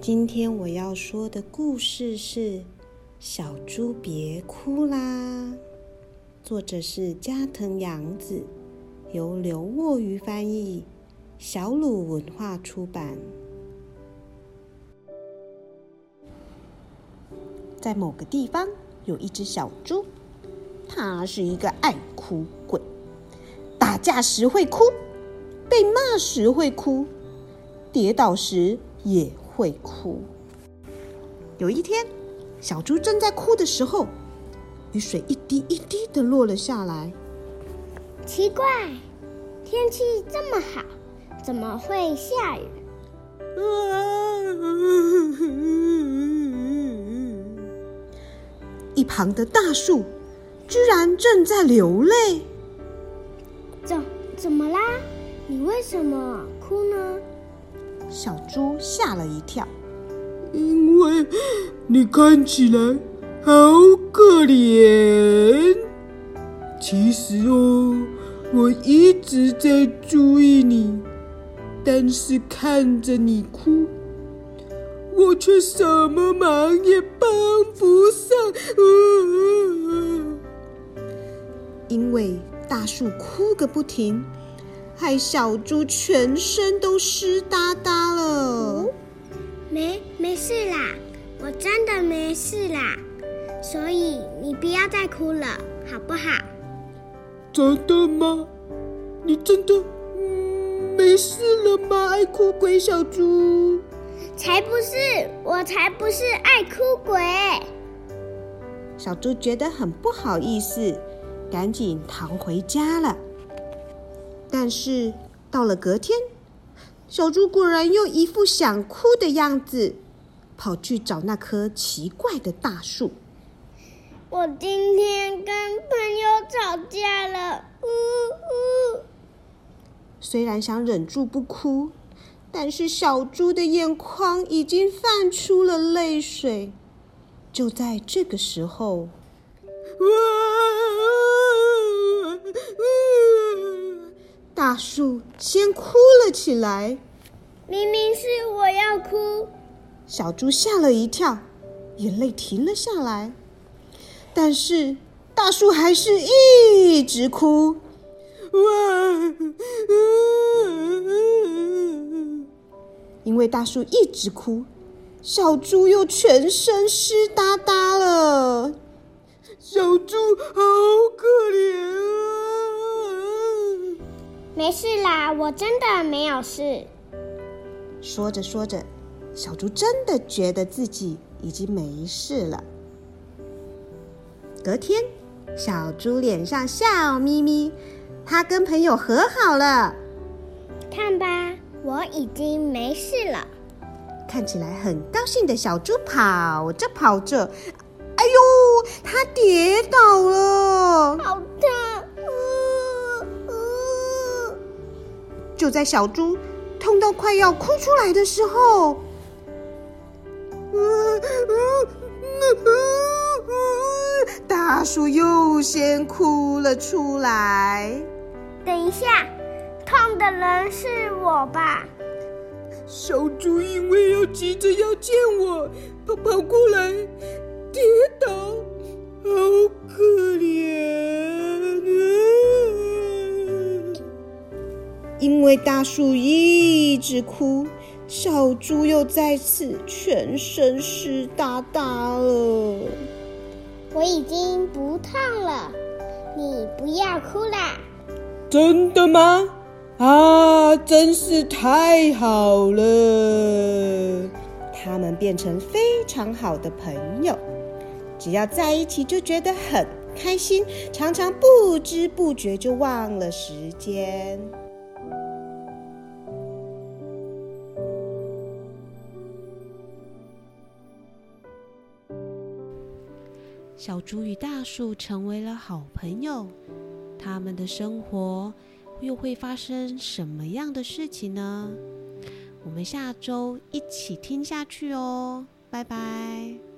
今天我要说的故事是《小猪别哭啦》，作者是加藤洋子，由刘沃瑜翻译，小鲁文化出版。在某个地方有一只小猪，它是一个爱哭鬼，打架时会哭，被骂时会哭，跌倒时也。会哭。有一天，小猪正在哭的时候，雨水一滴一滴的落了下来。奇怪，天气这么好，怎么会下雨？一旁的大树居然正在流泪。怎怎么啦？你为什么哭呢？小猪吓了一跳，因为你看起来好可怜。其实哦，我一直在注意你，但是看着你哭，我却什么忙也帮不上。因为大树哭个不停。害小猪全身都湿哒哒了。没没事啦，我真的没事啦，所以你不要再哭了，好不好？真的吗？你真的没事了吗？爱哭鬼小猪？才不是，我才不是爱哭鬼。小猪觉得很不好意思，赶紧逃回家了。但是到了隔天，小猪果然又一副想哭的样子，跑去找那棵奇怪的大树。我今天跟朋友吵架了，呜呜。虽然想忍住不哭，但是小猪的眼眶已经泛出了泪水。就在这个时候，大树先哭了起来。明明是我要哭，小猪吓了一跳，眼泪停了下来。但是大树还是一直哭。因为大树一直哭，小猪又全身湿哒哒了。小猪好可怜啊！没事啦，我真的没有事。说着说着，小猪真的觉得自己已经没事了。隔天，小猪脸上笑眯眯，他跟朋友和好了。看吧，我已经没事了。看起来很高兴的小猪跑着跑着，哎呦，它跌倒了，好就在小猪痛到快要哭出来的时候，大树又先哭了出来。等一下，痛的人是我吧？小猪因为要急着要见我，跑跑过来，跌倒，好可怜。因为大树一直哭，小猪又再次全身湿哒哒了。我已经不痛了，你不要哭啦！真的吗？啊，真是太好了！他们变成非常好的朋友，只要在一起就觉得很开心，常常不知不觉就忘了时间。小猪与大树成为了好朋友，他们的生活又会发生什么样的事情呢？我们下周一起听下去哦，拜拜。